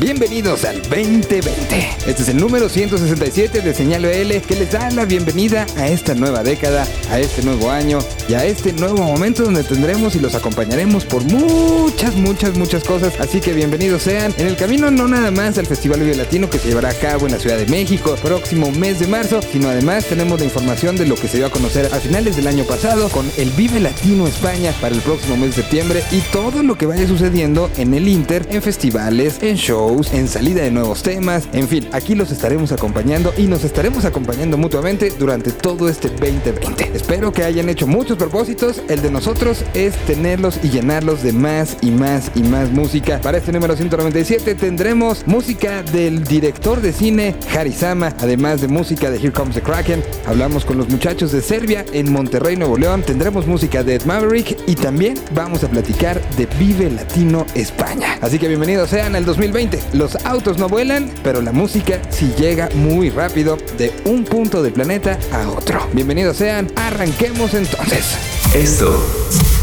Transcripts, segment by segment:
Bienvenidos al 2020. Este es el número 167 de Señal BL que les da la bienvenida a esta nueva década, a este nuevo año y a este nuevo momento donde tendremos y los acompañaremos por muchas, muchas, muchas cosas. Así que bienvenidos sean en el camino no nada más al Festival Vive Latino que se llevará a cabo en la Ciudad de México próximo mes de marzo, sino además tenemos la información de lo que se dio a conocer a finales del año pasado con el Vive Latino España para el próximo mes de septiembre y todo lo que vaya sucediendo en el Inter, en festivales, en shows en salida de nuevos temas, en fin, aquí los estaremos acompañando y nos estaremos acompañando mutuamente durante todo este 2020. Espero que hayan hecho muchos propósitos, el de nosotros es tenerlos y llenarlos de más y más y más música. Para este número 197 tendremos música del director de cine Harisama, además de música de Here Comes the Kraken. Hablamos con los muchachos de Serbia en Monterrey, Nuevo León. Tendremos música de Ed Maverick y también vamos a platicar de Vive Latino España. Así que bienvenidos sean al 2020. Los autos no vuelan, pero la música sí llega muy rápido de un punto del planeta a otro. Bienvenidos sean, arranquemos entonces. Esto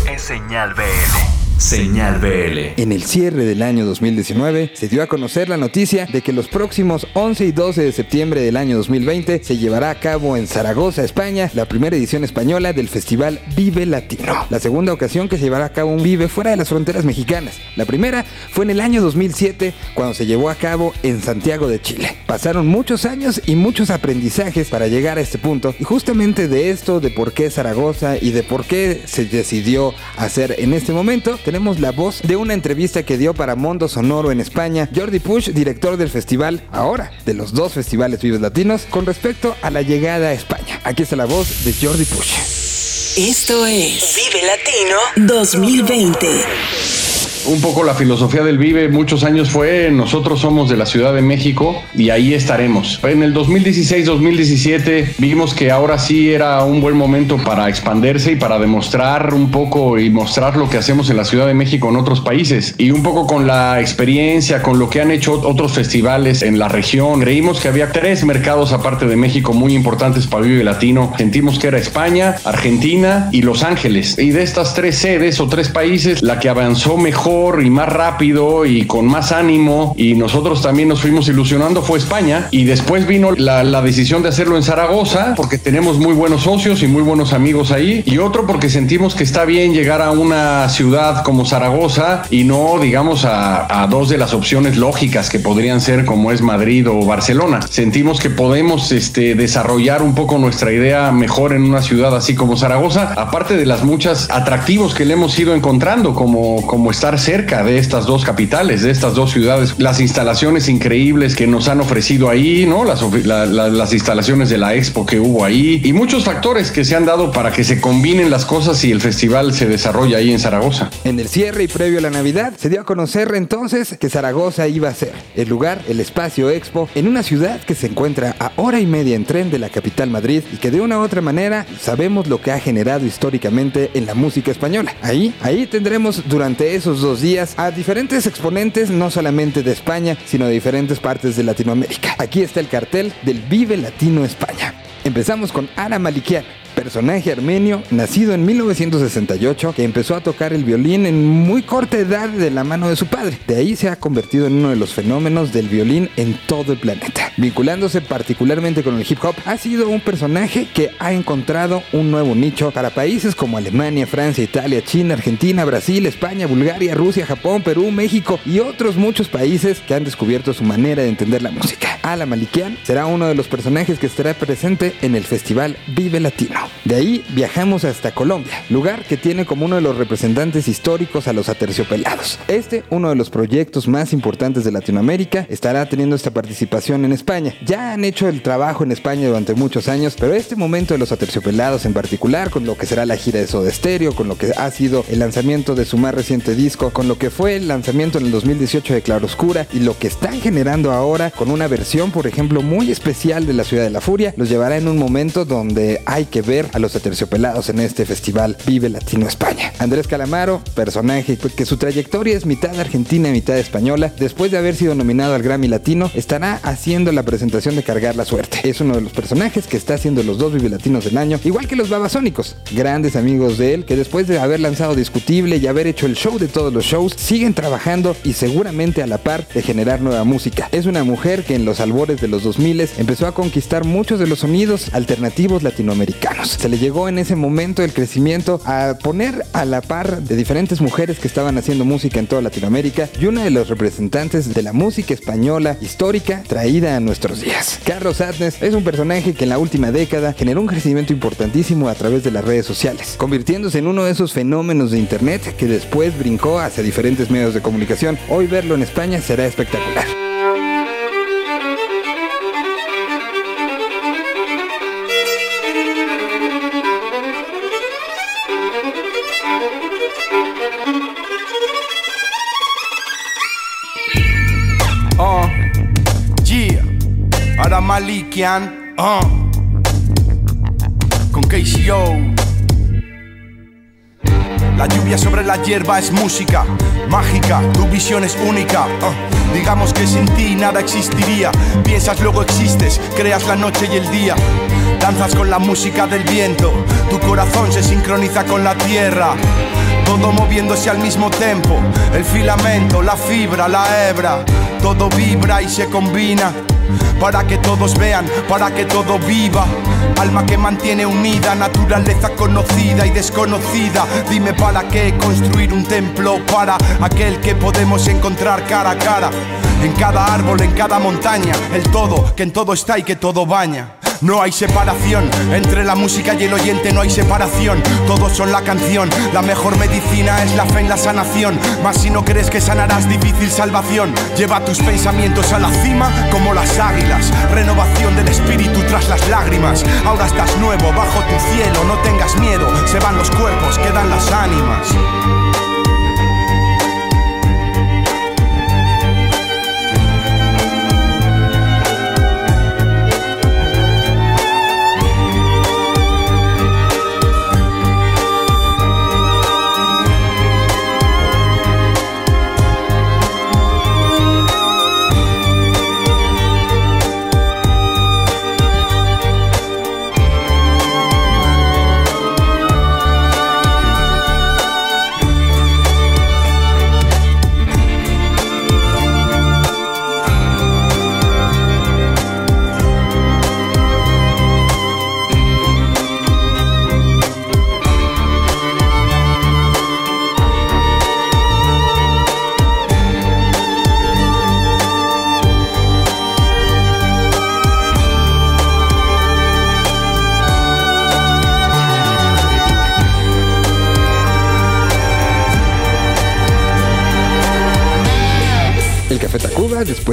es Señal BL. Señal BL. En el cierre del año 2019 se dio a conocer la noticia de que los próximos 11 y 12 de septiembre del año 2020 se llevará a cabo en Zaragoza, España, la primera edición española del festival Vive Latino. La segunda ocasión que se llevará a cabo un Vive fuera de las fronteras mexicanas. La primera fue en el año 2007 cuando se llevó a cabo en Santiago de Chile. Pasaron muchos años y muchos aprendizajes para llegar a este punto y justamente de esto, de por qué Zaragoza y de por qué se decidió hacer en este momento, tenemos la voz de una entrevista que dio para Mondo Sonoro en España, Jordi Push, director del festival, ahora de los dos festivales Vives Latinos, con respecto a la llegada a España. Aquí está la voz de Jordi Push. Esto es Vive Latino 2020 un poco la filosofía del Vive muchos años fue nosotros somos de la Ciudad de México y ahí estaremos. En el 2016-2017 vimos que ahora sí era un buen momento para expandirse y para demostrar un poco y mostrar lo que hacemos en la Ciudad de México en otros países y un poco con la experiencia, con lo que han hecho otros festivales en la región. Creímos que había tres mercados aparte de México muy importantes para Vive Latino. Sentimos que era España, Argentina y Los Ángeles. Y de estas tres sedes o tres países, la que avanzó mejor y más rápido y con más ánimo. Y nosotros también nos fuimos ilusionando fue España. Y después vino la, la, decisión de hacerlo en Zaragoza porque tenemos muy buenos socios y muy buenos amigos ahí. Y otro porque sentimos que está bien llegar a una ciudad como Zaragoza y no digamos a, a dos de las opciones lógicas que podrían ser como es Madrid o Barcelona. Sentimos que podemos este, desarrollar un poco nuestra idea mejor en una ciudad así como Zaragoza, aparte de las muchas atractivos que le hemos ido encontrando como, como estar cerca de estas dos capitales, de estas dos ciudades. Las instalaciones increíbles que nos han ofrecido ahí, ¿no? Las, instalaciones de la expo que hubo ahí y muchos factores que se han dado para que se combinen las cosas y el festival se desarrolla ahí en Zaragoza. En el cierre y previo a la Navidad se dio a conocer entonces que Zaragoza iba a ser el lugar, el espacio expo, en una ciudad que se encuentra a hora y media en tren de la capital Madrid y que de una u otra manera sabemos lo que ha generado históricamente en la música española. Ahí, ahí tendremos durante esos dos días a diferentes exponentes, no solamente de España, sino de diferentes partes de Latinoamérica. Aquí está el cartel del Vive Latino España. Empezamos con Ana Malikian, personaje armenio nacido en 1968 que empezó a tocar el violín en muy corta edad de la mano de su padre. De ahí se ha convertido en uno de los fenómenos del violín en todo el planeta. Vinculándose particularmente con el hip hop, ha sido un personaje que ha encontrado un nuevo nicho para países como Alemania, Francia, Italia, China, Argentina, Brasil, España, Bulgaria, Rusia, Japón, Perú, México y otros muchos países que han descubierto su manera de entender la música. Ala Malikian será uno de los personajes que estará presente en el festival Vive Latino. De ahí viajamos hasta Colombia, lugar que tiene como uno de los representantes históricos a los aterciopelados. Este, uno de los proyectos más importantes de Latinoamérica, estará teniendo esta participación en España. Ya han hecho el trabajo en España durante muchos años, pero este momento de los aterciopelados en particular, con lo que será la gira de Soda Stereo, con lo que ha sido el lanzamiento de su más reciente disco, con lo que fue el lanzamiento en el 2018 de Claroscura y lo que están generando ahora con una versión, por ejemplo, muy especial de la Ciudad de la Furia, los llevará en un momento donde hay que ver a los aterciopelados en este festival Vive Latino España. Andrés Calamaro, personaje que su trayectoria es mitad argentina mitad española, después de haber sido nominado al Grammy Latino, estará haciendo la presentación de Cargar la Suerte. Es uno de los personajes que está haciendo los dos Vive Latinos del año, igual que los Babasónicos, grandes amigos de él, que después de haber lanzado Discutible y haber hecho el show de todos los shows, siguen trabajando y seguramente a la par de generar nueva música. Es una mujer que en los albores de los 2000 empezó a conquistar muchos de los sonidos alternativos latinoamericanos. Se le llegó en ese momento el crecimiento a poner a la par de diferentes mujeres que estaban haciendo música en toda Latinoamérica y una de los representantes de la música española histórica traída a nuestros días. Carlos Adnes es un personaje que en la última década generó un crecimiento importantísimo a través de las redes sociales, convirtiéndose en uno de esos fenómenos de internet que después brincó hacia diferentes medios de comunicación. Hoy verlo en España será espectacular. Uh. Con KCO. La lluvia sobre la hierba es música mágica, tu visión es única. uh. Digamos que sin ti nada existiría. Piensas, luego existes, creas la noche y el día. Danzas con la música del viento, tu corazón se sincroniza con la tierra. Todo moviéndose al mismo tiempo, el filamento, la fibra, la hebra, todo vibra y se combina. Para que todos vean, para que todo viva. Alma que mantiene unida, naturaleza conocida y desconocida. Dime para qué construir un templo para aquel que podemos encontrar cara a cara. En cada árbol, en cada montaña, el todo, que en todo está y que todo baña. No hay separación entre la música y el oyente, no hay separación. Todos son la canción. La mejor medicina es la fe en la sanación. Mas si no crees que sanarás, difícil salvación. Lleva tus pensamientos a la cima como las águilas. Renovación del espíritu tras las lágrimas. Ahora estás nuevo bajo tu cielo. No tengas miedo. Se van los cuerpos, quedan las ánimas.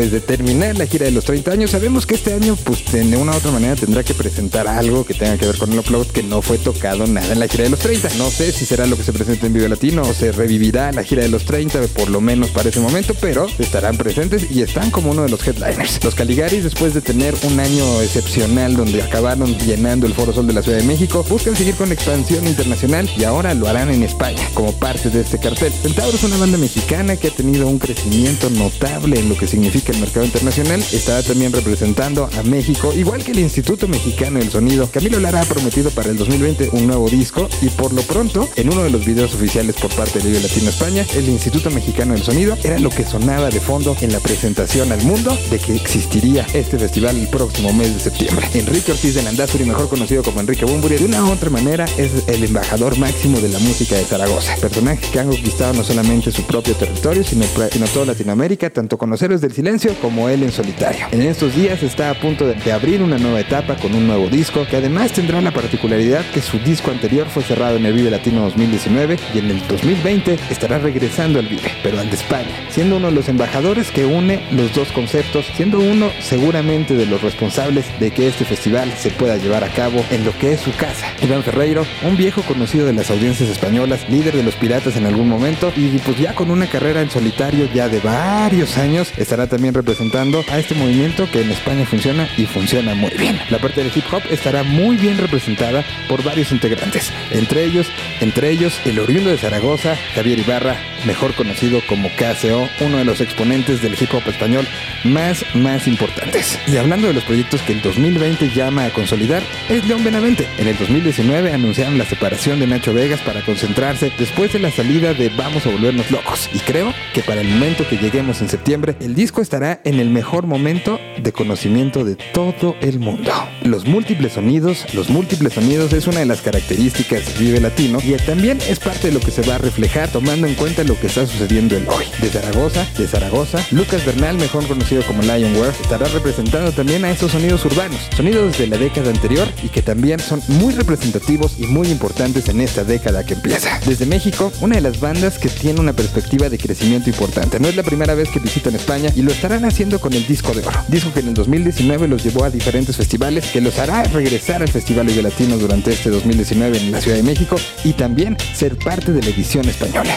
Después de terminar la gira de los 30 años, sabemos que este año, pues de una u otra manera, tendrá que presentar algo que tenga que ver con el upload que no fue tocado nada en la gira de los 30. No sé si será lo que se presenta en Vive Latino o se revivirá la gira de los 30, por lo menos para ese momento, pero estarán presentes y están como uno de los headliners. Los Caligaris, después de tener un año excepcional donde acabaron llenando el Foro Sol de la Ciudad de México, buscan seguir con expansión internacional y ahora lo harán en España, como parte de este cartel. Centauro es una banda mexicana que ha tenido un crecimiento notable en lo que significa mercado internacional. Estará también representando a México, igual que el Instituto Mexicano del Sonido. Camilo Lara ha prometido para el 2020 un nuevo disco y por lo pronto, en uno de los videos oficiales por parte de Vive Latino España, el Instituto Mexicano del Sonido era lo que sonaba de fondo en la presentación al mundo de que existiría este festival el próximo mes de septiembre. Enrique Ortiz de Landazuri, mejor conocido como Enrique Bumburi, de una u otra manera es el embajador máximo de la música de Zaragoza. Personaje que ha conquistado no solamente su propio territorio, sino, sino toda Latinoamérica, tanto con los héroes del silencio como él en solitario. En estos días está a punto de, abrir una nueva etapa con un nuevo disco que además tendrá la particularidad que su disco anterior fue cerrado en el Vive Latino 2019 y en el 2020 estará regresando al Vive, pero al de España, siendo uno de los embajadores que une los dos conceptos, siendo uno seguramente de los responsables de que este festival se pueda llevar a cabo en lo que es su casa. Iván Ferreiro, un viejo conocido de las audiencias españolas, líder de los piratas en algún momento y pues ya con una carrera en solitario ya de varios años, estará también representando a este movimiento que en España funciona y funciona muy bien. La parte del hip hop estará muy bien representada por varios integrantes, entre ellos, entre ellos el oriundo de Zaragoza, Javier Ibarra, mejor conocido como KCO, uno de los exponentes del hip hop español más, más importantes. Y hablando de los proyectos que el 2020 llama a consolidar, es León Benavente. En el 2019 anunciaron la separación de Nacho Vegas para concentrarse después de la salida de Vamos a volvernos locos. Y creo que para el momento que lleguemos en septiembre, el disco estará en el mejor momento de conocimiento de todo el mundo. Los múltiples sonidos, los múltiples sonidos es una de las características Vive Latino y también es parte de lo que se va a reflejar tomando en cuenta lo que está sucediendo el hoy. De Zaragoza, de Zaragoza, Lucas Bernal, mejor conocido como Lionware, estará representando también a esos sonidos urbanos, sonidos de la década anterior y que también son muy representativos y muy importantes en esta década que empieza. Desde México, una de las bandas que tiene una perspectiva de crecimiento importante. No es la primera vez que visitan España y lo estarán haciendo con el disco de oro. Disco que en el 2019 los llevó a diferentes festivales, que los hará regresar al Festival de Latino durante este 2019 en la Ciudad de México y también ser parte de la edición española.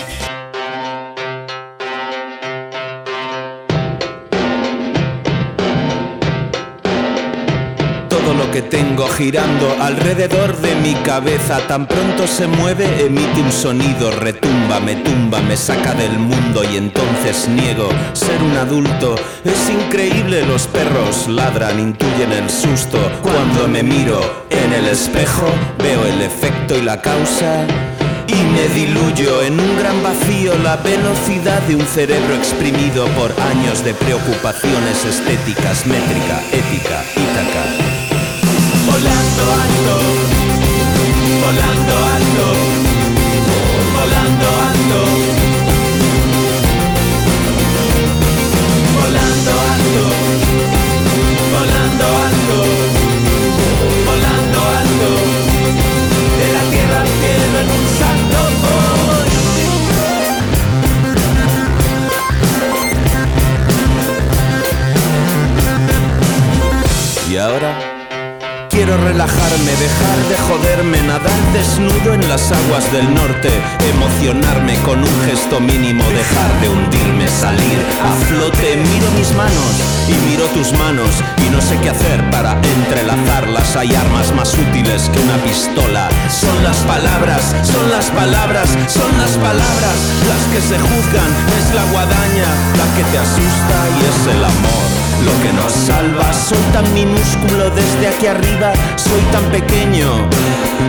Que tengo girando alrededor de mi cabeza. Tan pronto se mueve, emite un sonido, retumba, me tumba, me saca del mundo y entonces niego ser un adulto. Es increíble, los perros ladran, intuyen el susto. Cuando me miro en el espejo, veo el efecto y la causa. Y me diluyo en un gran vacío la velocidad de un cerebro exprimido por años de preocupaciones estéticas, métrica, ética, ítaca volando alto, volando alto, Quiero relajarme, dejar de joderme, nadar desnudo en las aguas del norte, emocionarme con un gesto mínimo, dejar de hundirme, salir a flote. Miro mis manos y miro tus manos y no sé qué hacer para entrelazarlas. Hay armas más útiles que una pistola. Son las palabras, son las palabras, son las palabras las que se juzgan. Es la guadaña la que te asusta y es el amor lo que nos salva. Soy tan minúsculo desde aquí arriba, soy tan pequeño.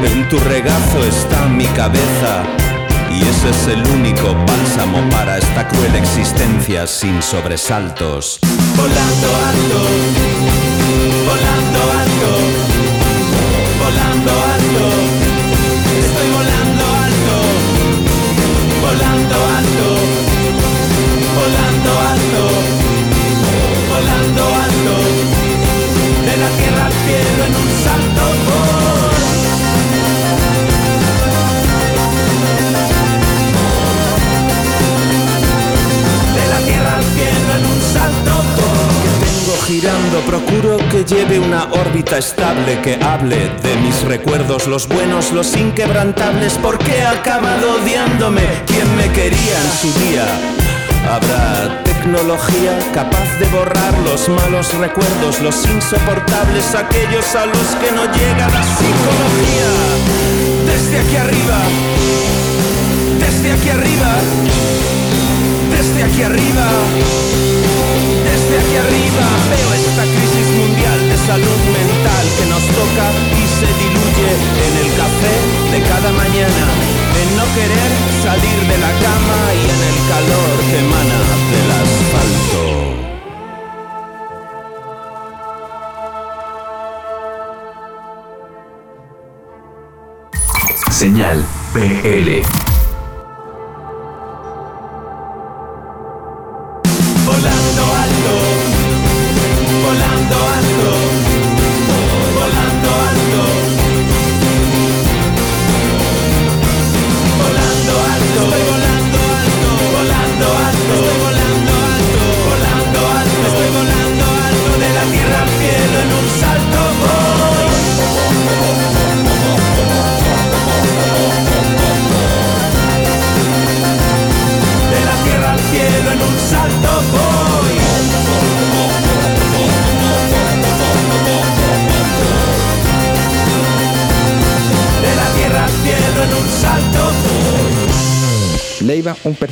En tu regazo está mi cabeza. Y ese es el único bálsamo para esta cruel existencia sin sobresaltos. Volando alto, volando alto, procuro que lleve una órbita estable, que hable de mis recuerdos, los buenos, los inquebrantables, porque he acabado odiándome. quien me quería en su día? Habrá tecnología capaz de borrar los malos recuerdos, los insoportables, aquellos a los que no llega la psicología. Desde aquí arriba, desde aquí arriba, desde aquí arriba, desde aquí arriba, veo esta crisis mundial de salud mental que nos toca y se diluye en el café de cada mañana en no querer salir de la cama y en el calor que emana del asfalto. Señal PL.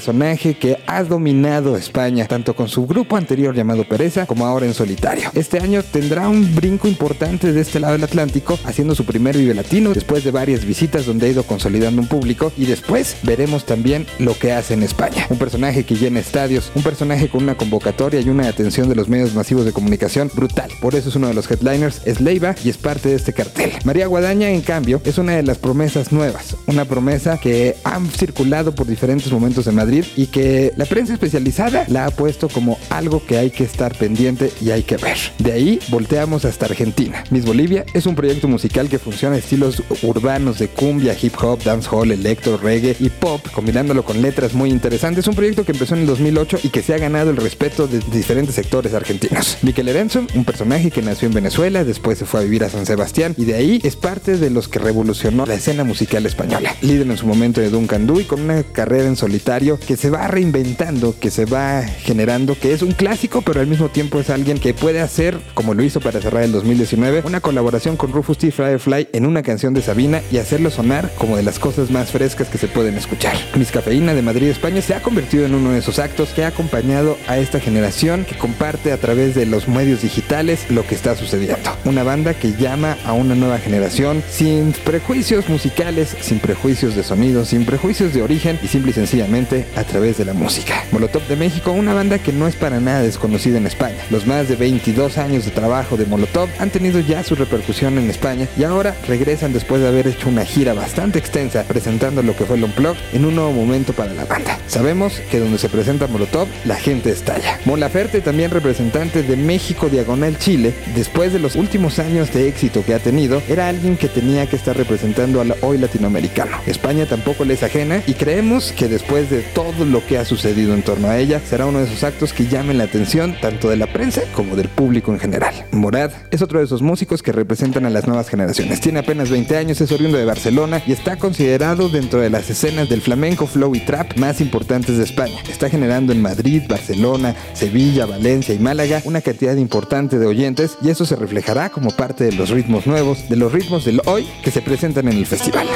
Personaje que ha dominado España, tanto con su grupo anterior llamado Pereza, como ahora en solitario. Este año tendrá un brinco importante de este lado del Atlántico, haciendo su primer Vive Latino, después de varias visitas donde ha ido consolidando un público, y después veremos también lo que hace en España. Un personaje que llena estadios, un personaje con una convocatoria y una atención de los medios masivos de comunicación brutal. Por eso es uno de los headliners, es Leiva y es parte de este cartel. María Guadaña, en cambio, es una de las promesas nuevas, una promesa que han circulado por diferentes momentos en Madrid y que la prensa especializada la ha puesto como algo que hay que estar pendiente y hay que ver. De ahí volteamos hasta Argentina. Miss Bolivia es un proyecto musical que funciona estilos urbanos de cumbia, hip hop, dancehall, electro, reggae y pop, combinándolo con letras muy interesantes. Es un proyecto que empezó en el 2008 y que se ha ganado el respeto de diferentes sectores argentinos. Miquel Erenzo, un personaje que nació en Venezuela, después se fue a vivir a San Sebastián y de ahí es parte de los que revolucionó la escena musical española. Líder en su momento de Duncan Du y con una carrera en solitario que se va reinventando, que se va generando, que es un clásico, pero al mismo tiempo es alguien que puede hacer, como lo hizo para cerrar el 2019, una colaboración con Rufus T. Firefly en una canción de Sabina y hacerlo sonar como de las cosas más frescas que se pueden escuchar. Miss Cafeína de Madrid, España se ha convertido en uno de esos actos que ha acompañado a esta generación que comparte a través de los medios digitales lo que está sucediendo. Una banda que llama a una nueva generación sin prejuicios musicales, sin prejuicios de sonido, sin prejuicios de origen y simple y sencillamente a través de la música. Molotov de México, una banda que no es para nada desconocida en España. Los más de 22 años de trabajo de Molotov han tenido ya su repercusión en España y ahora regresan después de haber hecho una gira bastante extensa presentando lo que fue el Unplugged en un nuevo momento para la banda. Sabemos que donde se presenta Molotov, la gente estalla. Molaferte, también representante de México Diagonal Chile, después de los últimos años de éxito que ha tenido, era alguien que tenía que estar representando al hoy latinoamericano. España tampoco le es ajena y creemos que después de todo lo que ha sucedido en torno a ella, será uno de esos actos que llamen la atención tanto de la prensa como del público en general. Morad es otro de esos músicos que representan a las nuevas generaciones. Tiene apenas 20 años, es oriundo de Barcelona y está considerado dentro de las escenas del flamenco, flow y trap más importantes de España. Está generando en Madrid, Barcelona, Sevilla, Valencia y Málaga una cantidad importante de oyentes y eso se reflejará como parte de los ritmos nuevos, de los ritmos del hoy que se presentan en el festival.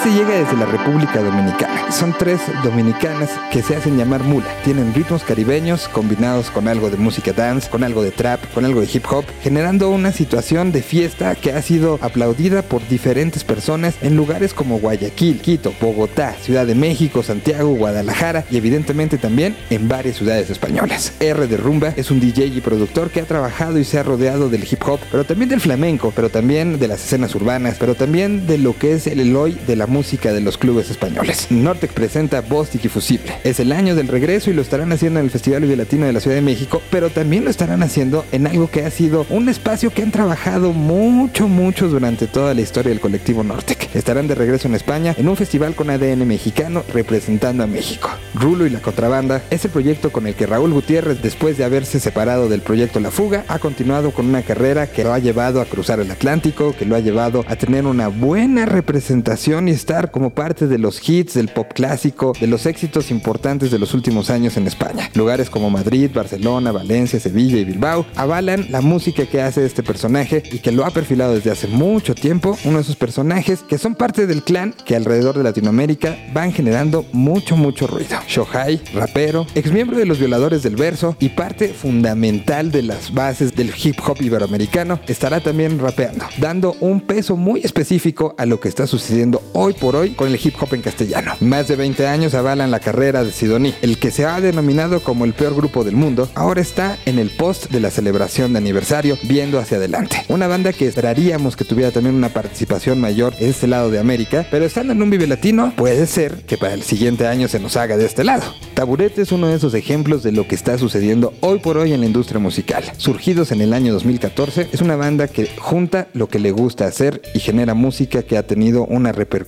Ese llega desde la República Dominicana. Son tres dominicanas que se hacen llamar mula. Tienen ritmos caribeños combinados con algo de música dance, con algo de trap, con algo de hip hop, generando una situación de fiesta que ha sido aplaudida por diferentes personas en lugares como Guayaquil, Quito, Bogotá, Ciudad de México, Santiago, Guadalajara y evidentemente también en varias ciudades españolas. R de Rumba es un DJ y productor que ha trabajado y se ha rodeado del hip hop, pero también del flamenco, pero también de las escenas urbanas, pero también de lo que es el Eloy de la música de los clubes españoles. Presenta Bostic y Fusible. Es el año del regreso y lo estarán haciendo en el Festival Latino de la Ciudad de México, pero también lo estarán haciendo en algo que ha sido un espacio que han trabajado mucho, mucho durante toda la historia del colectivo Nortec. Estarán de regreso en España en un festival con ADN mexicano representando a México. Rulo y la Contrabanda es el proyecto con el que Raúl Gutiérrez, después de haberse separado del proyecto La Fuga, ha continuado con una carrera que lo ha llevado a cruzar el Atlántico, que lo ha llevado a tener una buena representación y estar como parte de los hits del pop clásico, de los éxitos importantes de los últimos años en España. Lugares como Madrid, Barcelona, Valencia, Sevilla y Bilbao avalan la música que hace este personaje y que lo ha perfilado desde hace mucho tiempo, uno de esos personajes que son parte del clan que alrededor de Latinoamérica van generando mucho, mucho ruido. Shohai, rapero, ex miembro de los violadores del verso y parte fundamental de las bases del hip hop iberoamericano, estará también rapeando, dando un peso muy específico a lo que está sucediendo hoy por hoy con el hip hop en castellano. Más de 20 años avalan la carrera de Sidoní, el que se ha denominado como el peor grupo del mundo, ahora está en el post de la celebración de aniversario, viendo hacia adelante. Una banda que esperaríamos que tuviera también una participación mayor en este lado de América, pero estando en un Vive Latino, puede ser que para el siguiente año se nos haga de este lado. Taburete es uno de esos ejemplos de lo que está sucediendo hoy por hoy en la industria musical. Surgidos en el año 2014, es una banda que junta lo que le gusta hacer y genera música que ha tenido una repercusión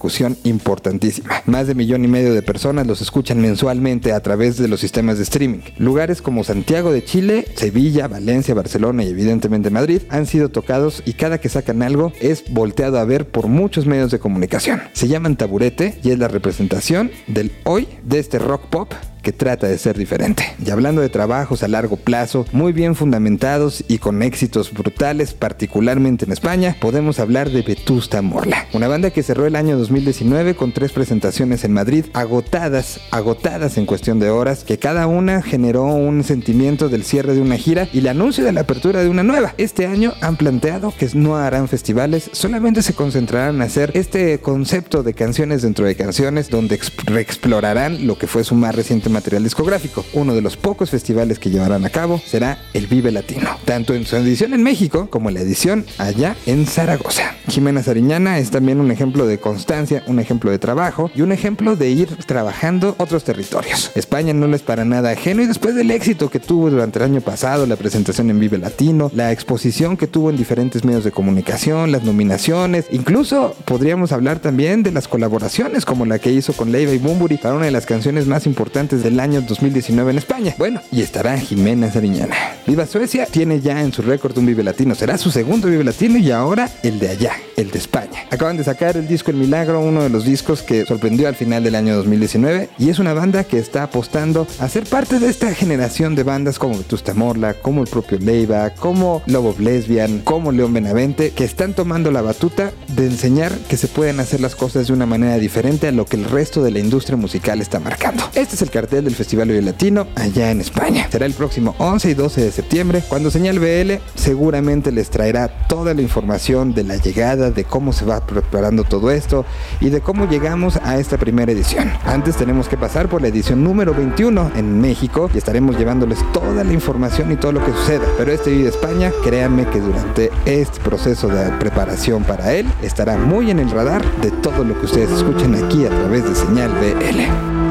importantísima. Más de millón y medio de personas los escuchan mensualmente a través de los sistemas de streaming. Lugares como Santiago de Chile, Sevilla, Valencia, Barcelona y evidentemente Madrid han sido tocados y cada que sacan algo es volteado a ver por muchos medios de comunicación. Se llaman Taburete y es la representación del hoy de este rock pop que trata de ser diferente. Y hablando de trabajos a largo plazo, muy bien fundamentados y con éxitos brutales, particularmente en España, podemos hablar de Vetusta Morla, una banda que cerró el año 2019 con tres presentaciones en Madrid, agotadas, agotadas en cuestión de horas, que cada una generó un sentimiento del cierre de una gira y el anuncio de la apertura de una nueva. Este año han planteado que no harán festivales, solamente se concentrarán en hacer este concepto de canciones dentro de canciones donde explorarán lo que fue su más reciente material discográfico. Uno de los pocos festivales que llevarán a cabo será el Vive Latino, tanto en su edición en México como en la edición allá en Zaragoza. Jimena Sariñana es también un ejemplo de constancia, un ejemplo de trabajo y un ejemplo de ir trabajando otros territorios. España no es para nada ajeno y después del éxito que tuvo durante el año pasado, la presentación en Vive Latino, la exposición que tuvo en diferentes medios de comunicación, las nominaciones, incluso podríamos hablar también de las colaboraciones como la que hizo con Leiva y Bumburi para una de las canciones más importantes del año 2019 en España. Bueno, y estará Jimena Sariñana. Viva Suecia tiene ya en su récord un Vive Latino. Será su segundo Vive Latino y ahora el de allá, el de España. Acaban de sacar el disco El Milagro, uno de los discos que sorprendió al final del año 2019 y es una banda que está apostando a ser parte de esta generación de bandas como Vetusta Morla, como el propio Leiva, como Lobo Lesbian, como León Benavente, que están tomando la batuta de enseñar que se pueden hacer las cosas de una manera diferente a lo que el resto de la industria musical está marcando. Este es el cartel del Festival Vive Latino allá en España. Será el próximo 11 y 12 de septiembre, cuando Señal BL seguramente les traerá toda la información de la llegada, de cómo se va preparando todo esto y de cómo llegamos a esta primera edición. Antes tenemos que pasar por la edición número 21 en México y estaremos llevándoles toda la información y todo lo que suceda. Pero este Vive España, créanme que durante este proceso de preparación para él estará muy en el radar de todo lo que ustedes escuchan aquí a través de Señal BL.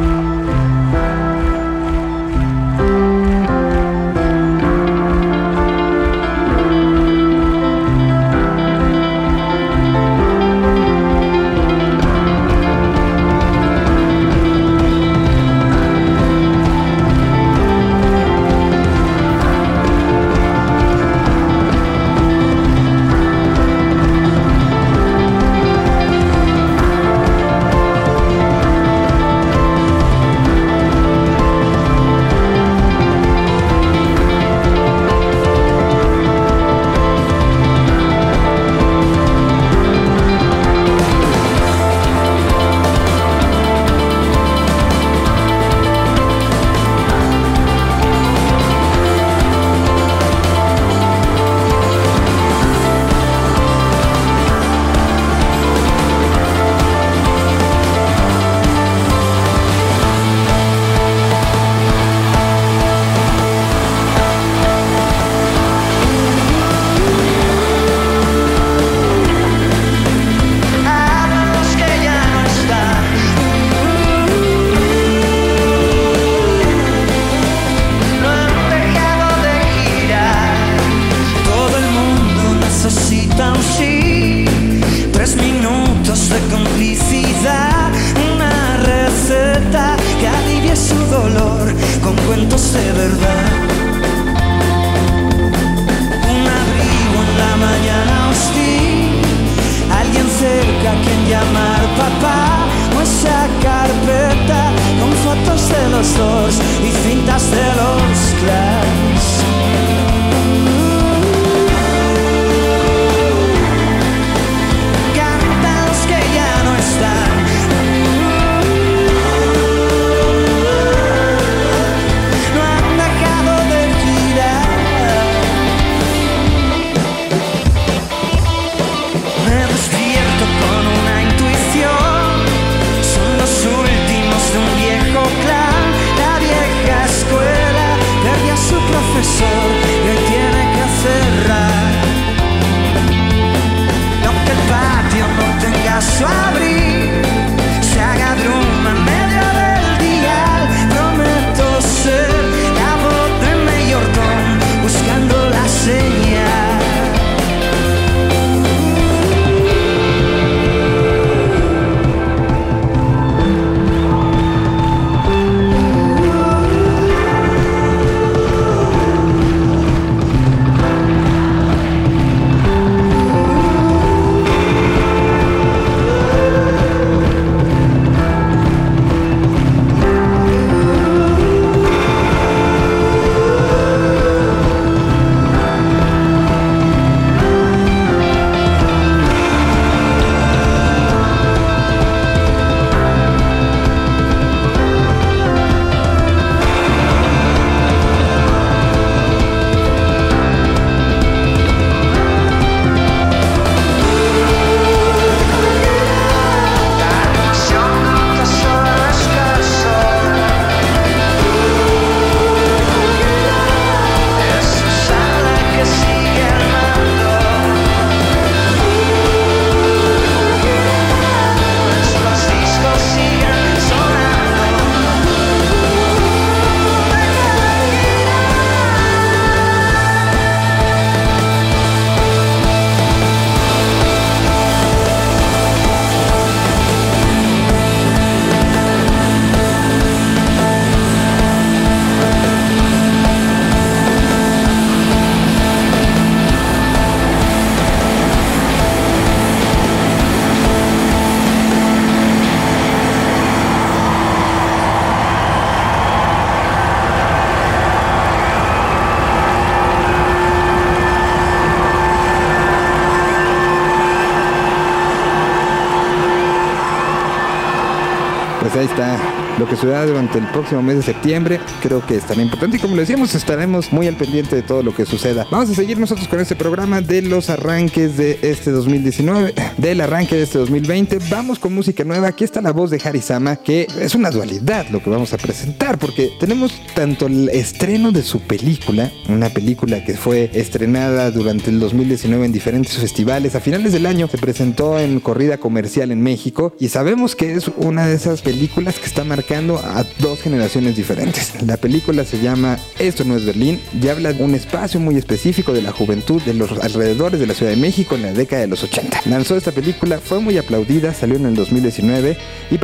Lo que sucederá durante el próximo mes de septiembre. Creo que estará importante y como le decíamos, estaremos muy al pendiente de todo lo que suceda. Vamos a seguir nosotros con este programa de los arranques de este 2019, del arranque de este 2020. Vamos con música nueva. Aquí está la voz de Harry Sama, que es una dualidad lo que vamos a presentar, porque tenemos tanto el estreno de su película, una película que fue estrenada durante el 2019 en diferentes festivales. A finales del año se presentó en corrida comercial en México y sabemos que es una de esas películas que está marcando a dos generaciones diferentes. La película se llama Esto no es Berlín y habla de un espacio muy específico de la juventud de los alrededores de la Ciudad de México en la década de los 80. Lanzó esta película, fue muy aplaudida, salió en el 2019 y,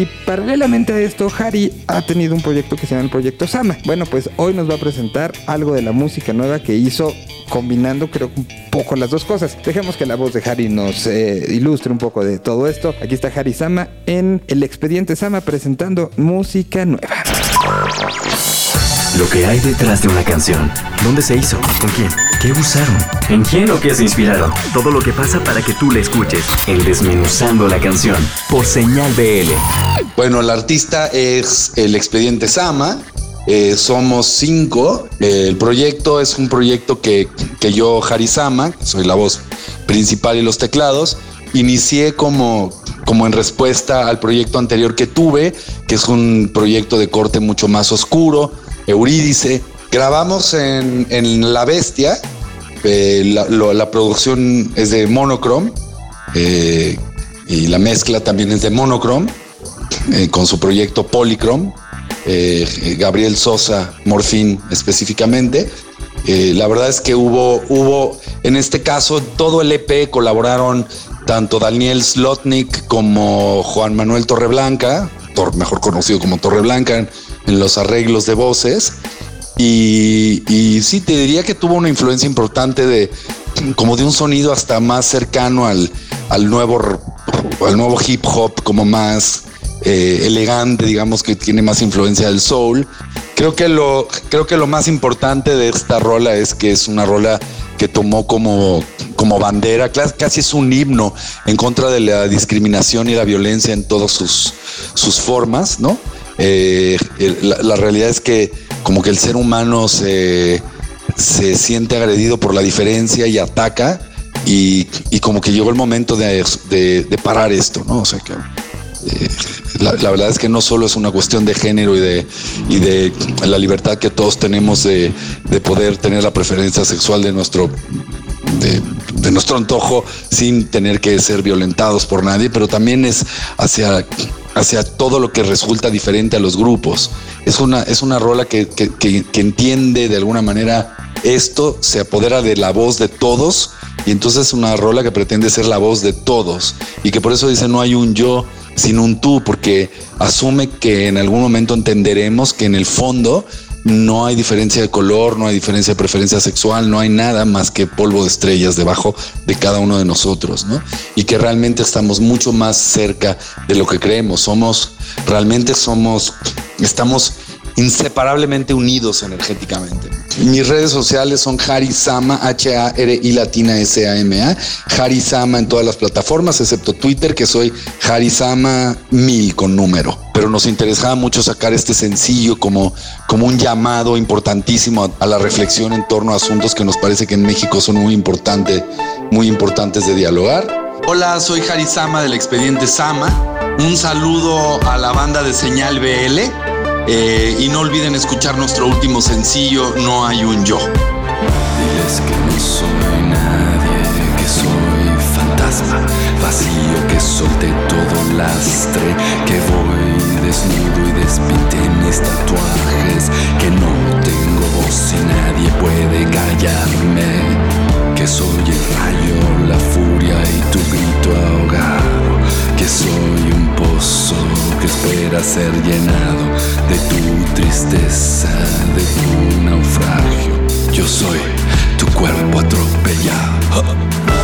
y paralelamente a esto, Harry ha tenido un proyecto que se llama el Proyecto Sama. Bueno, pues hoy nos va a presentar algo de la música nueva que hizo combinando creo un poco las dos cosas. Dejemos que la voz de Harry nos eh, ilustre un poco de todo esto. Aquí está Harry Sama en El Expediente Sama presentando música nueva. Lo que hay detrás de una canción. ¿Dónde se hizo? ¿Con quién? ¿Qué usaron? ¿En quién o qué se inspiraron? Todo lo que pasa para que tú la escuches. En Desmenuzando la canción. Por señal BL. Bueno, el artista es el expediente Sama. Eh, somos cinco. Eh, el proyecto es un proyecto que, que yo, Harisama, soy la voz principal y los teclados, inicié como, como en respuesta al proyecto anterior que tuve, que es un proyecto de corte mucho más oscuro, Eurídice. Grabamos en, en La Bestia, eh, la, la, producción es de Monochrome eh, y la mezcla también es de Monochrome eh, con su proyecto Polychrome. Gabriel Sosa Morfín específicamente. la verdad es que hubo, hubo, en este caso, todo el EP colaboraron tanto Daniel Slotnik como Juan Manuel Torreblanca, mejor conocido como Torreblanca en, los arreglos de voces. Y, y, sí, te diría que tuvo una influencia importante de como de un sonido hasta más cercano al, al nuevo al nuevo hip hop, como más eh, elegante, digamos que tiene más influencia del soul. Creo que lo creo que lo más importante de esta rola es que es una rola que tomó como, como bandera, casi es un himno en contra de la discriminación y la violencia en todas sus, sus formas, ¿no? Eh, la, realidad es que como que el ser humano se, se siente agredido por la diferencia y ataca y, y como que llegó el momento de, de, parar esto, ¿no? O sea que eh, la, verdad es que no solo es una cuestión de género y de, y de la libertad que todos tenemos de, de poder tener la preferencia sexual de nuestro de, nuestro antojo sin tener que ser violentados por nadie, pero también es hacia, hacia todo lo que resulta diferente a los grupos. Es una, es una rola que, que, que, entiende de alguna manera esto, se apodera de la voz de todos y entonces es una rola que pretende ser la voz de todos y que por eso dice no hay un yo sin un tú, porque asume que en algún momento entenderemos que en el fondo no hay diferencia de color, no hay diferencia de preferencia sexual, no hay nada más que polvo de estrellas debajo de cada uno de nosotros, ¿no? Y que realmente estamos mucho más cerca de lo que creemos. Somos, realmente somos, estamos inseparablemente unidos energéticamente. Mis redes sociales son Harisama, H-A-R-I latina S-A-M-A, Harisama en todas las plataformas, excepto Twitter, que soy Harisama mil con número. Pero nos interesaba mucho sacar este sencillo como, como un llamado importantísimo a, la reflexión en torno a asuntos que nos parece que en México son muy, importante, muy importantes de dialogar. Hola, soy Harisama del Expediente Sama. Un saludo a la banda de Señal BL. Eh, y no olviden escuchar nuestro último sencillo, No hay un yo. Diles que no soy nadie, que soy fantasma, vacío, que solté todo lastre, que voy desnudo y despinté mis tatuajes, que no tengo voz y nadie puede callarme. Que soy el rayo, la furia y tu grito ahogado. Que soy un pozo que espera ser llenado de tu tristeza, de tu naufragio. Yo soy tu cuerpo atropellado.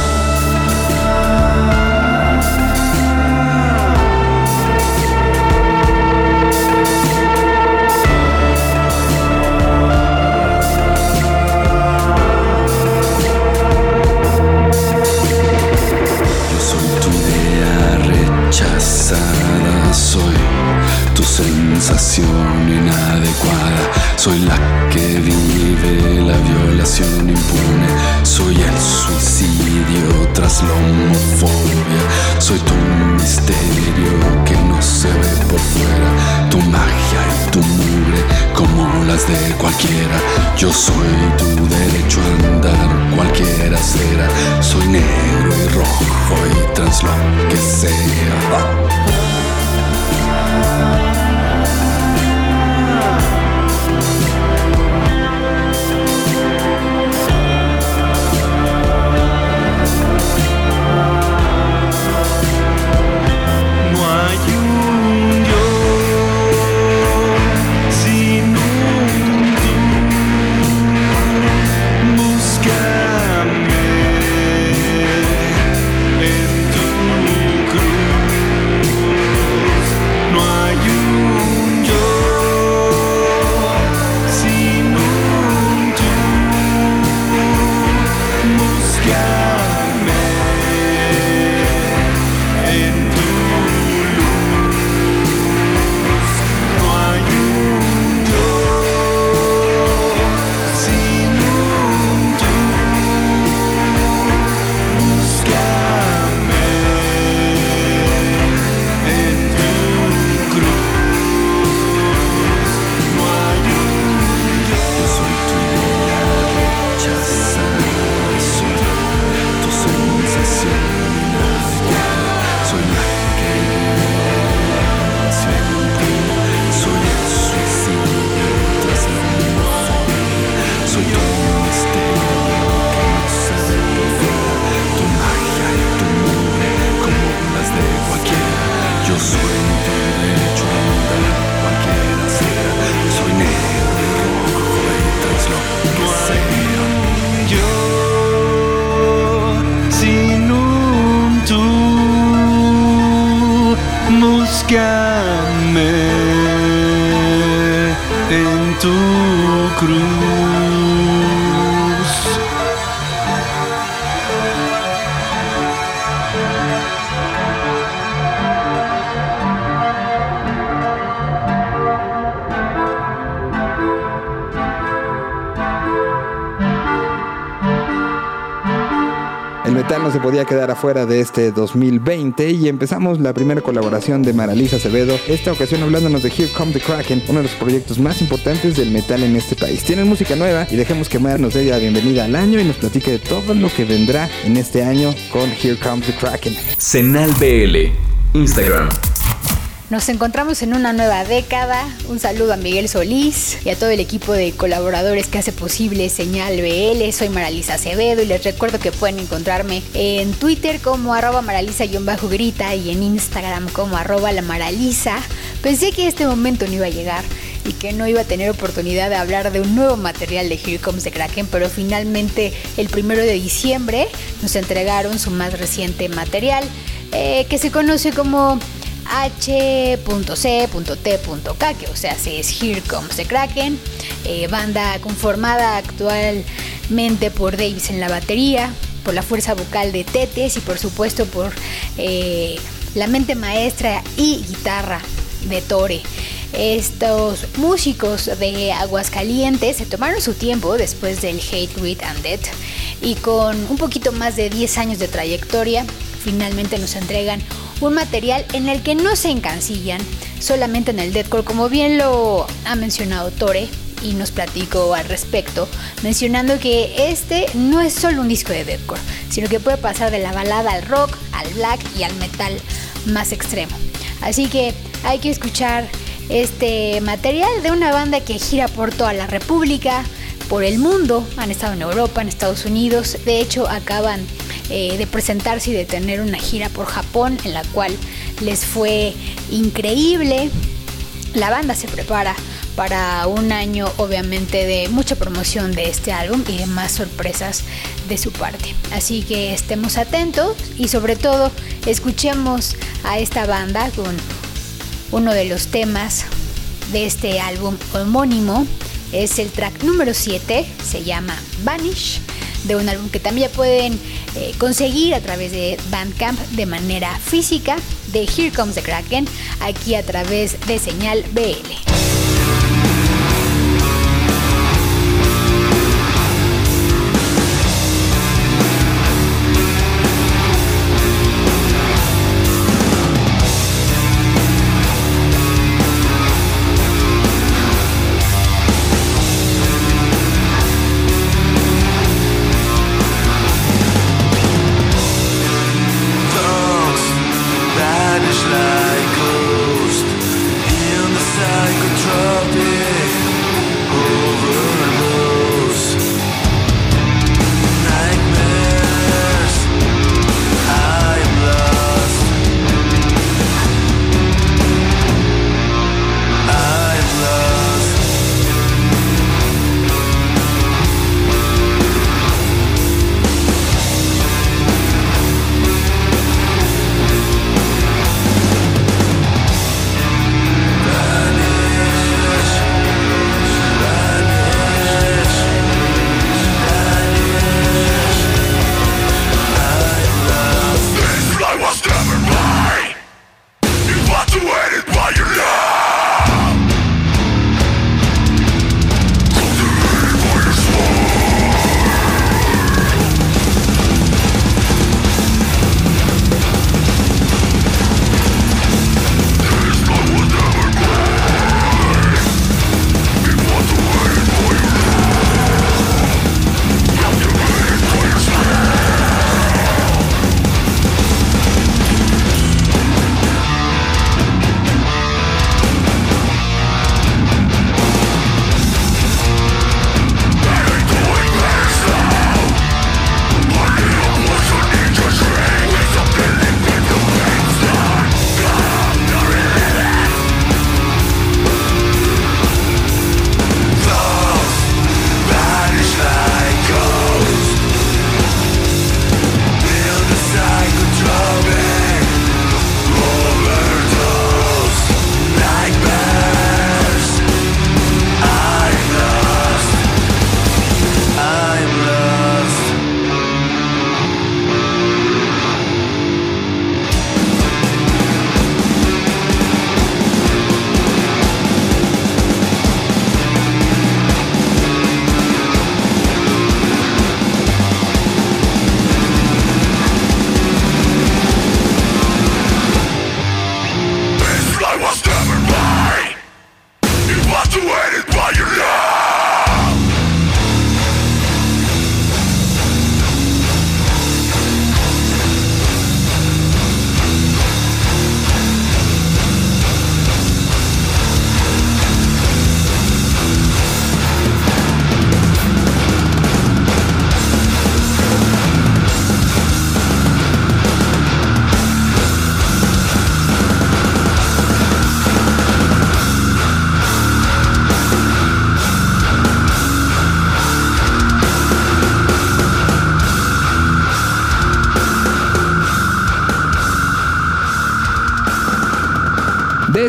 Situación inadecuada. Soy la que vive la violación impune. Soy el suicidio tras la homofobia. Soy tu misterio que no se ve por fuera. Tu magia y tu mugre como las de cualquiera. Yo soy tu derecho a andar, cualquiera será. Soy negro y rojo y trans lo que sea. Afuera de este 2020 y empezamos la primera colaboración de Maralisa Acevedo, esta ocasión hablándonos de Here Come the Kraken, uno de los proyectos más importantes del metal en este país. Tienen música nueva y dejemos que Mar nos dé la bienvenida al año y nos platique de todo lo que vendrá en este año con Here Comes the Kraken. Senal BL, Instagram nos encontramos en una nueva década. Un saludo a Miguel Solís y a todo el equipo de colaboradores que hace posible Señal BL. Soy Maralisa Acevedo y les recuerdo que pueden encontrarme en Twitter como arroba maralisa-grita y en Instagram como arroba la maralisa. Pensé que este momento no iba a llegar y que no iba a tener oportunidad de hablar de un nuevo material de Here Comes the Kraken, pero finalmente el primero de diciembre nos entregaron su más reciente material eh, que se conoce como H.C.T.K, que o sea, si es Here Comes the Kraken, eh, banda conformada actualmente por Davis en la batería, por la fuerza vocal de Tetes y por supuesto por eh, la mente maestra y guitarra de Tore. Estos músicos de Aguascalientes se tomaron su tiempo después del Hate, Greed and Death y con un poquito más de 10 años de trayectoria, finalmente nos entregan un material en el que no se encancillan solamente en el deathcore, como bien lo ha mencionado Tore y nos platicó al respecto, mencionando que este no es solo un disco de deathcore, sino que puede pasar de la balada al rock, al black y al metal más extremo. Así que hay que escuchar este material de una banda que gira por toda la República, por el mundo, han estado en Europa, en Estados Unidos, de hecho acaban eh, de presentarse y de tener una gira por Japón en la cual les fue increíble. La banda se prepara para un año obviamente de mucha promoción de este álbum y de más sorpresas de su parte. Así que estemos atentos y sobre todo escuchemos a esta banda con uno de los temas de este álbum homónimo. Es el track número 7, se llama Vanish de un álbum que también pueden eh, conseguir a través de Bandcamp de manera física de Here Comes the Kraken, aquí a través de Señal BL.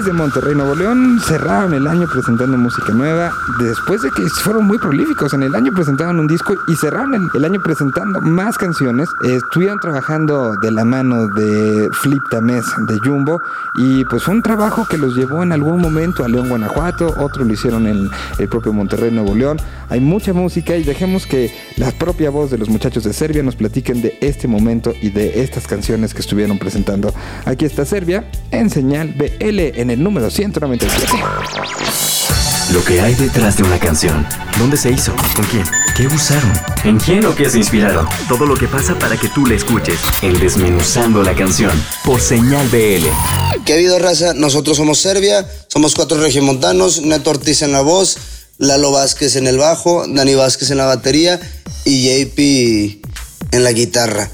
De Monterrey, Nuevo León, cerraron el año presentando música nueva. Después de que fueron muy prolíficos, en el año presentaron un disco y cerraron el, año presentando más canciones. estuvieron trabajando de la mano de Flip Tamés de Jumbo y pues fue un trabajo que los llevó en algún momento a León, Guanajuato, otro lo hicieron en el propio Monterrey, Nuevo León. Hay mucha música y dejemos que la propia voz de los muchachos de Serbia nos platiquen de este momento y de estas canciones que estuvieron presentando. Aquí está Serbia en señal BL en el número 197. Lo que hay detrás de una canción. ¿Dónde se hizo? ¿Con quién? ¿Qué usaron? ¿En quién o qué se inspiraron? Todo lo que pasa para que tú la escuches. En Desmenuzando la canción. Por señal BL. ¿Qué ha habido, raza? Nosotros somos Serbia. Somos cuatro regiomontanos. Neto Ortiz en la voz. Lalo Vázquez en el bajo. Dani Vázquez en la batería. Y JP en la guitarra.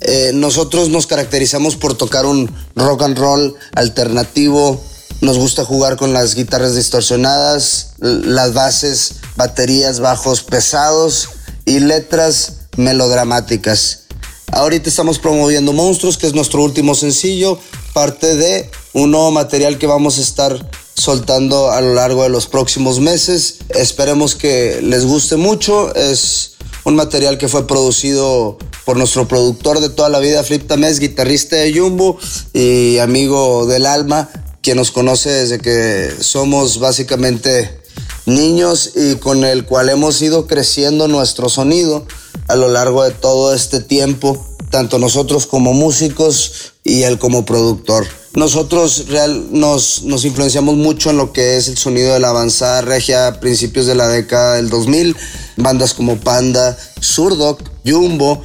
Eh, nosotros nos caracterizamos por tocar un rock and roll alternativo. Nos gusta jugar con las guitarras distorsionadas, las bases, baterías, bajos pesados y letras melodramáticas. Ahorita estamos promoviendo Monstruos, que es nuestro último sencillo, parte de un nuevo material que vamos a estar soltando a lo largo de los próximos meses. Esperemos que les guste mucho. Es un material que fue producido por nuestro productor de toda la vida, Flip Tamés, guitarrista de Jumbo y amigo del alma, quien nos conoce desde que somos básicamente niños y con el cual hemos ido creciendo nuestro sonido a lo largo de todo este tiempo, tanto nosotros como músicos y él como productor. Nosotros real, nos, nos influenciamos mucho en lo que es el sonido de la avanzada regia a principios de la década del 2000, bandas como Panda, Surdoc, Jumbo.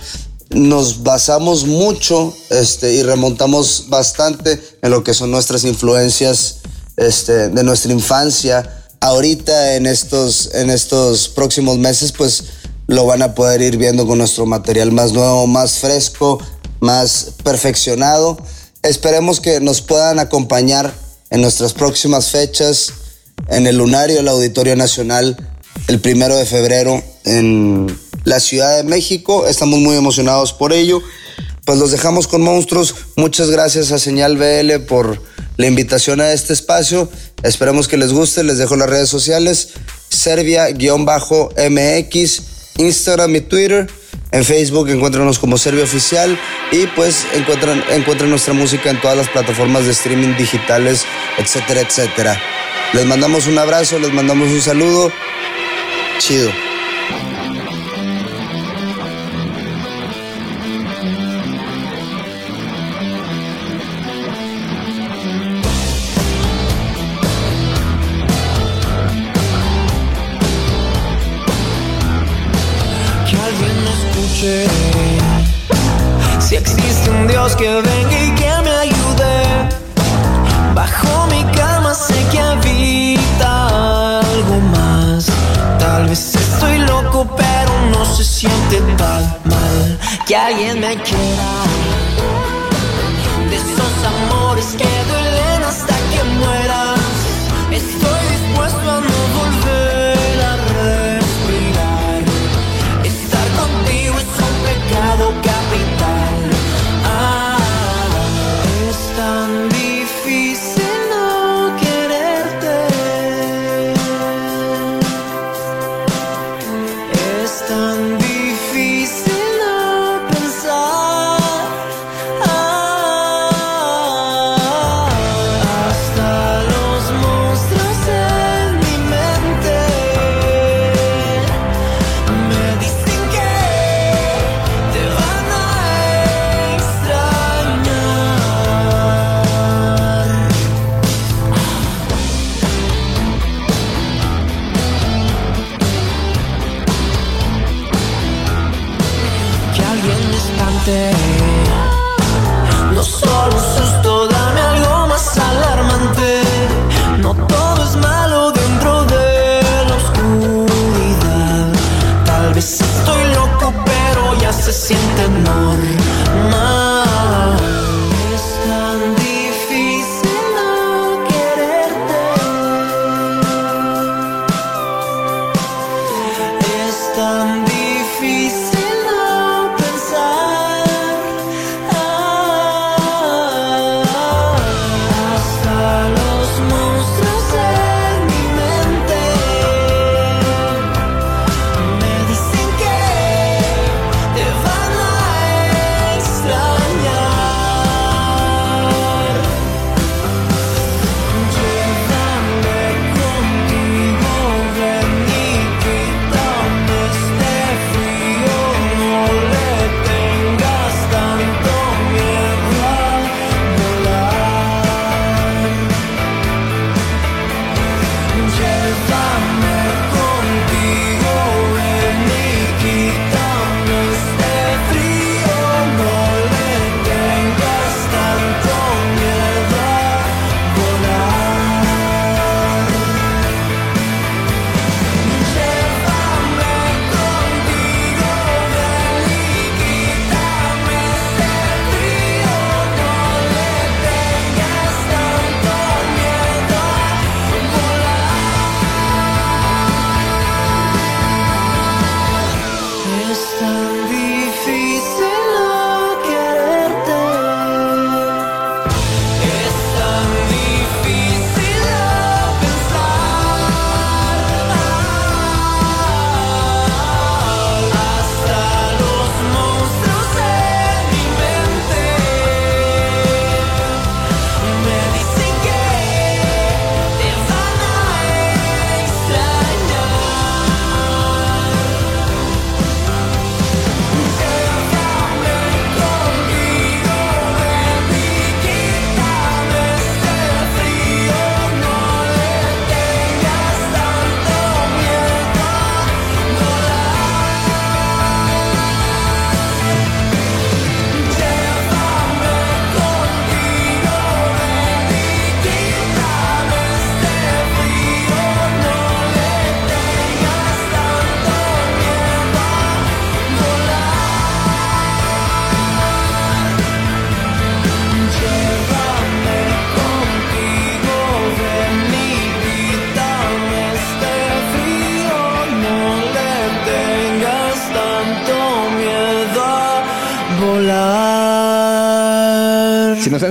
Nos basamos mucho este, y remontamos bastante en lo que son nuestras influencias este, de nuestra infancia. Ahorita en estos, en estos próximos meses pues lo van a poder ir viendo con nuestro material más nuevo, más fresco, más perfeccionado. Esperemos que nos puedan acompañar en nuestras próximas fechas en el Lunario, el Auditorio Nacional, el primero de febrero en la Ciudad de México. Estamos muy emocionados por ello. Pues los dejamos con monstruos. Muchas gracias a Señal BL por la invitación a este espacio. Esperemos que les guste. Les dejo las redes sociales. Serbia-MX, Instagram y Twitter. En Facebook encuéntranos como Serbia Oficial y pues encuentran, encuentran nuestra música en todas las plataformas de streaming digitales, etcétera, etcétera. Les mandamos un abrazo, les mandamos un saludo. Chido.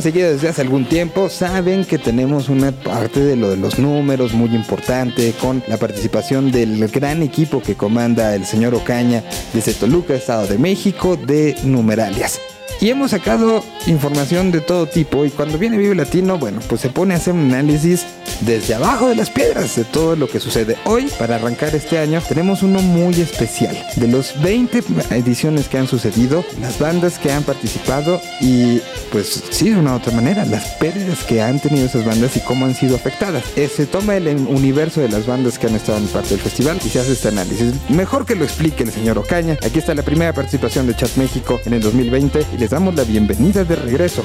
Seguido desde hace algún tiempo, saben que tenemos una parte de lo de los números muy importante con la participación del gran equipo que comanda el señor Ocaña desde Toluca, Estado de México, de Numeralias. Y hemos sacado información de todo tipo y cuando viene Vive Latino, bueno, pues se pone a hacer un análisis desde abajo de las piedras de todo lo que sucede. Hoy, para arrancar este año, tenemos uno muy especial. De los 20 ediciones que han sucedido, las bandas que han participado y pues sí, de una u otra manera, las pérdidas que han tenido esas bandas y cómo han sido afectadas. Eh, se toma el universo de las bandas que han estado en parte del festival y se hace este análisis. Mejor que lo explique el señor Ocaña. Aquí está la primera participación de Chat México en el 2020 y les damos la bienvenida de regreso.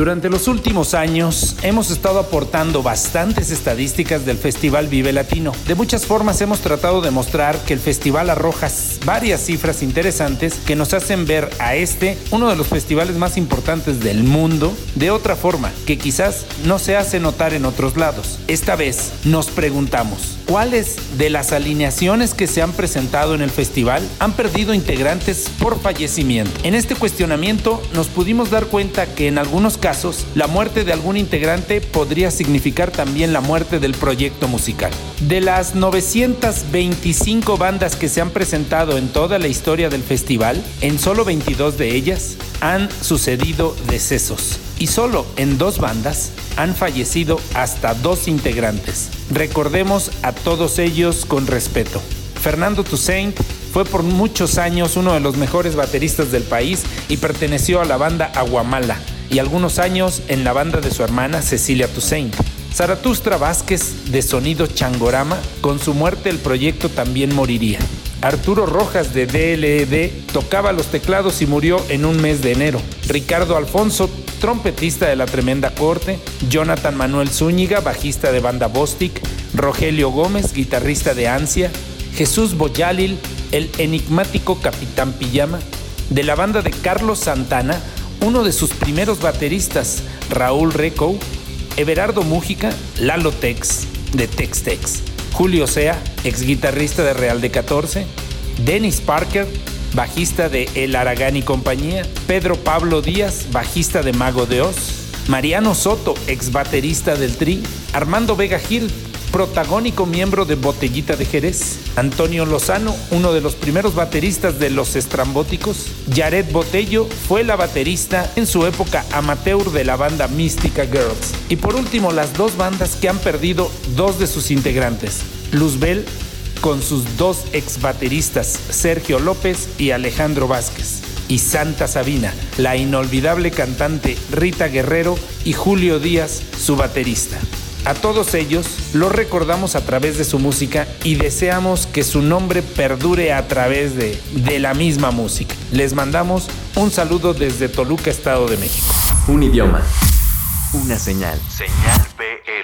Durante los últimos años hemos estado aportando bastantes estadísticas del Festival Vive Latino. De muchas formas hemos tratado de mostrar que el festival arroja varias cifras interesantes que nos hacen ver a este uno de los festivales más importantes del mundo de otra forma que quizás no se hace notar en otros lados. Esta vez nos preguntamos, ¿cuáles de las alineaciones que se han presentado en el festival han perdido integrantes por fallecimiento? En este cuestionamiento nos pudimos dar cuenta que en algunos casos, la muerte de algún integrante podría significar también la muerte del proyecto musical. De las 925 bandas que se han presentado en toda la historia del festival, en solo 22 de ellas han sucedido decesos. Y solo en dos bandas han fallecido hasta dos integrantes. Recordemos a todos ellos con respeto. Fernando Toussaint fue por muchos años uno de los mejores bateristas del país y perteneció a la banda Aguamala y algunos años en la banda de su hermana Cecilia Toussaint. Zaratustra Vázquez de Sonido Changorama, con su muerte el proyecto también moriría. Arturo Rojas de DLED tocaba los teclados y murió en un mes de enero. Ricardo Alfonso, trompetista de la Tremenda Corte. Jonathan Manuel Zúñiga, bajista de banda Bostic. Rogelio Gómez, guitarrista de Ansia. Jesús Boyalil, el enigmático Capitán Pijama. De la banda de Carlos Santana, uno de sus primeros bateristas, Raúl Reco, Everardo Mújica, Lalo Tex, de Tex Tex, Julio Sea, ex guitarrista de Real de 14, Dennis Parker, bajista de El Aragán y compañía, Pedro Pablo Díaz, bajista de Mago de Oz, Mariano Soto, ex baterista del Tri, Armando Vega Gil, protagónico miembro de Botellita de Jerez, Antonio Lozano, uno de los primeros bateristas de Los Estrambóticos, Jared Botello fue la baterista en su época amateur de la banda Mística Girls. Y por último, las dos bandas que han perdido dos de sus integrantes, Luzbel con sus dos ex bateristas Sergio López y Alejandro Vázquez y Santa Sabina, la inolvidable cantante Rita Guerrero y Julio Díaz, su baterista. A todos ellos los recordamos a través de su música y deseamos que su nombre perdure a través de, de la misma música. Les mandamos un saludo desde Toluca, Estado de México. Un idioma. Una señal. Señal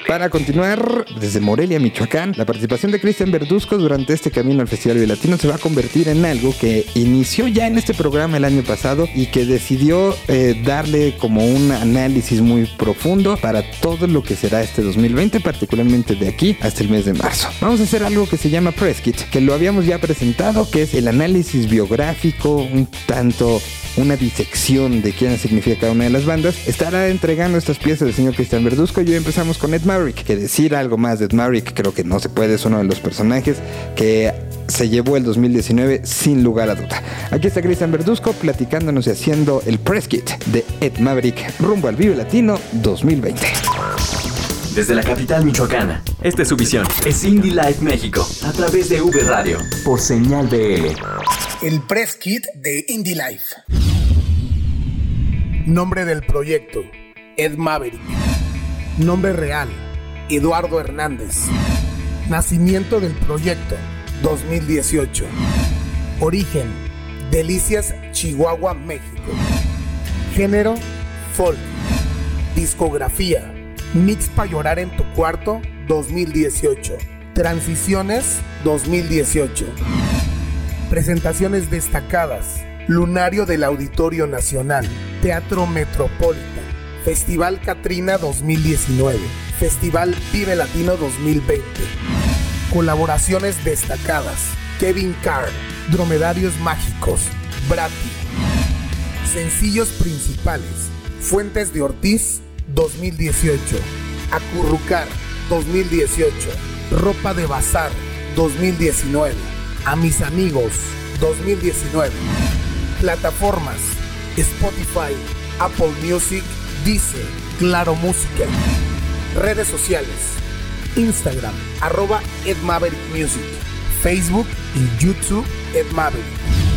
Para continuar, desde Morelia, Michoacán, la participación de Cristian Verduzco durante este camino al Festival Latino se va a convertir en algo que inició ya en este programa el año pasado y que decidió eh, darle como un análisis muy profundo para todo lo que será este 2020, particularmente de aquí hasta el mes de marzo. Vamos a hacer algo que se llama Press Kit, que lo habíamos ya presentado, que es el análisis biográfico, un tanto una disección de quién significa cada una de las bandas. Estará entregando estas piezas del señor Cristian Verduzco y hoy empezamos con Ed Maverick, que decir algo más de Ed Maverick creo que no se puede, es uno de los personajes que se llevó el 2019 sin lugar a duda. Aquí está Cristian Verduzco platicándonos y haciendo el press kit de Ed Maverick rumbo al Vive Latino 2020. Desde la capital michoacana, esta es su visión. Es Indie Life México, a través de V Radio, por señal BL. El press kit de Indie Life. Nombre del proyecto, Ed Maverick. Nombre real, Eduardo Hernández. Nacimiento del proyecto, 2018. Origen, Delicias, Chihuahua, México. Género, folk. Discografía, Mix para llorar en tu cuarto, 2018. Transiciones, 2018. Presentaciones destacadas, Lunario del Auditorio Nacional, Teatro Metropolitan, Festival Catrina 2019, Festival Vive Latino 2020. Colaboraciones destacadas, Kevin Carr, Dromedarios Mágicos, Brati. Sencillos principales, Fuentes de Ortiz 2018, Acurrucar 2018, Ropa de Bazar 2019, A mis amigos 2019. Plataformas Spotify, Apple Music, Deezer, Claro Música. Redes sociales Instagram, arroba Ed Maverick Music, Facebook y YouTube Ed Maverick.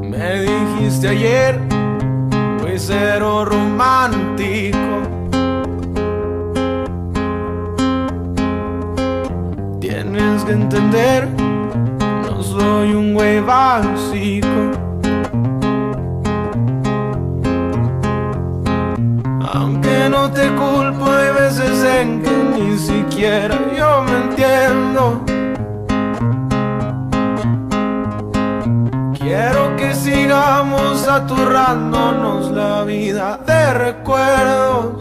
Me dijiste ayer, muy cero romántico. Tienes que entender, no soy un güey básico. Aunque no te culpo, hay veces en que siquiera yo me entiendo. Quiero que sigamos aturrándonos la vida de recuerdos.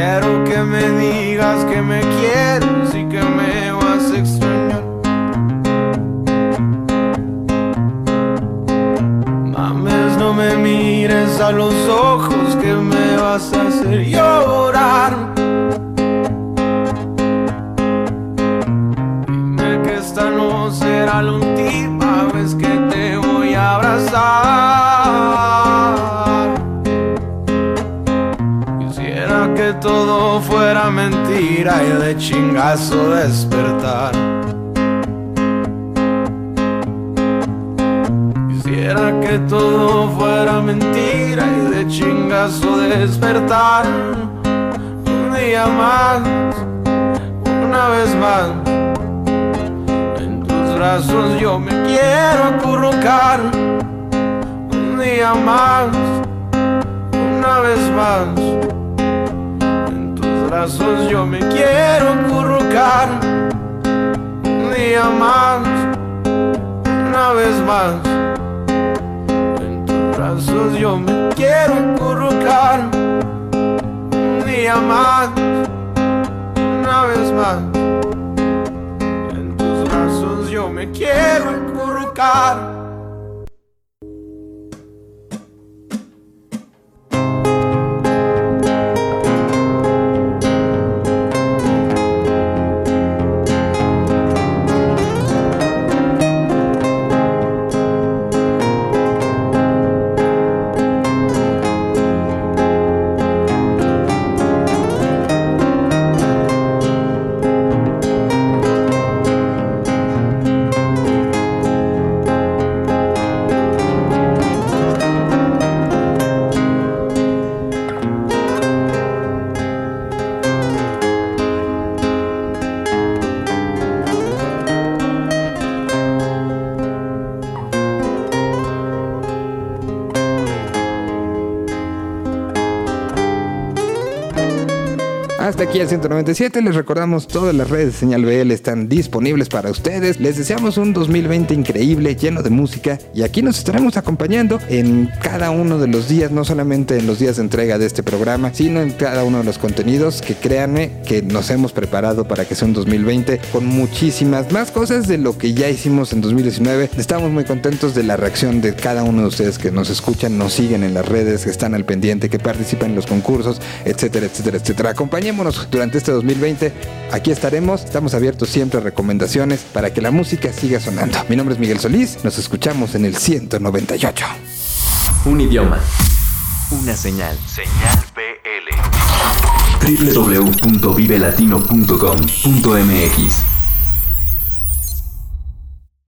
Quiero que me digas que me quieres y que me vas a extrañar. Mames, no me mires a los ojos que me vas a hacer llorar. Dime que esta no será la última vez que te voy a abrazar. Fuera mentira y de chingazo despertar. Quisiera que todo fuera mentira y de chingazo despertar. Un día más, una vez más. En tus brazos yo me quiero acurrucar. Un día más, una vez más brazos yo me quiero acurrucar un día más, una vez más. En tus brazos yo me quiero acurrucar un día más, una vez más. En tus brazos yo me quiero acurrucar. Aquí el 197. Les recordamos todas las redes de Señal BL están disponibles para ustedes. Les deseamos un 2020 increíble, lleno de música. Y aquí nos estaremos acompañando en cada uno de los días, no solamente en los días de entrega de este programa, sino en cada uno de los contenidos que créanme que nos hemos preparado para que sea un 2020 con muchísimas más cosas de lo que ya hicimos en 2019. Estamos muy contentos de la reacción de cada uno de ustedes que nos escuchan, nos siguen en las redes, que están al pendiente, que participan en los concursos, etcétera, etcétera, etcétera. Acompañémonos durante este 2020. Aquí estaremos, estamos abiertos siempre a recomendaciones para que la música siga sonando. Mi nombre es Miguel Solís, nos escuchamos en el 198. Un idioma. Una señal. Señal BL. www.vivelatino.com.mx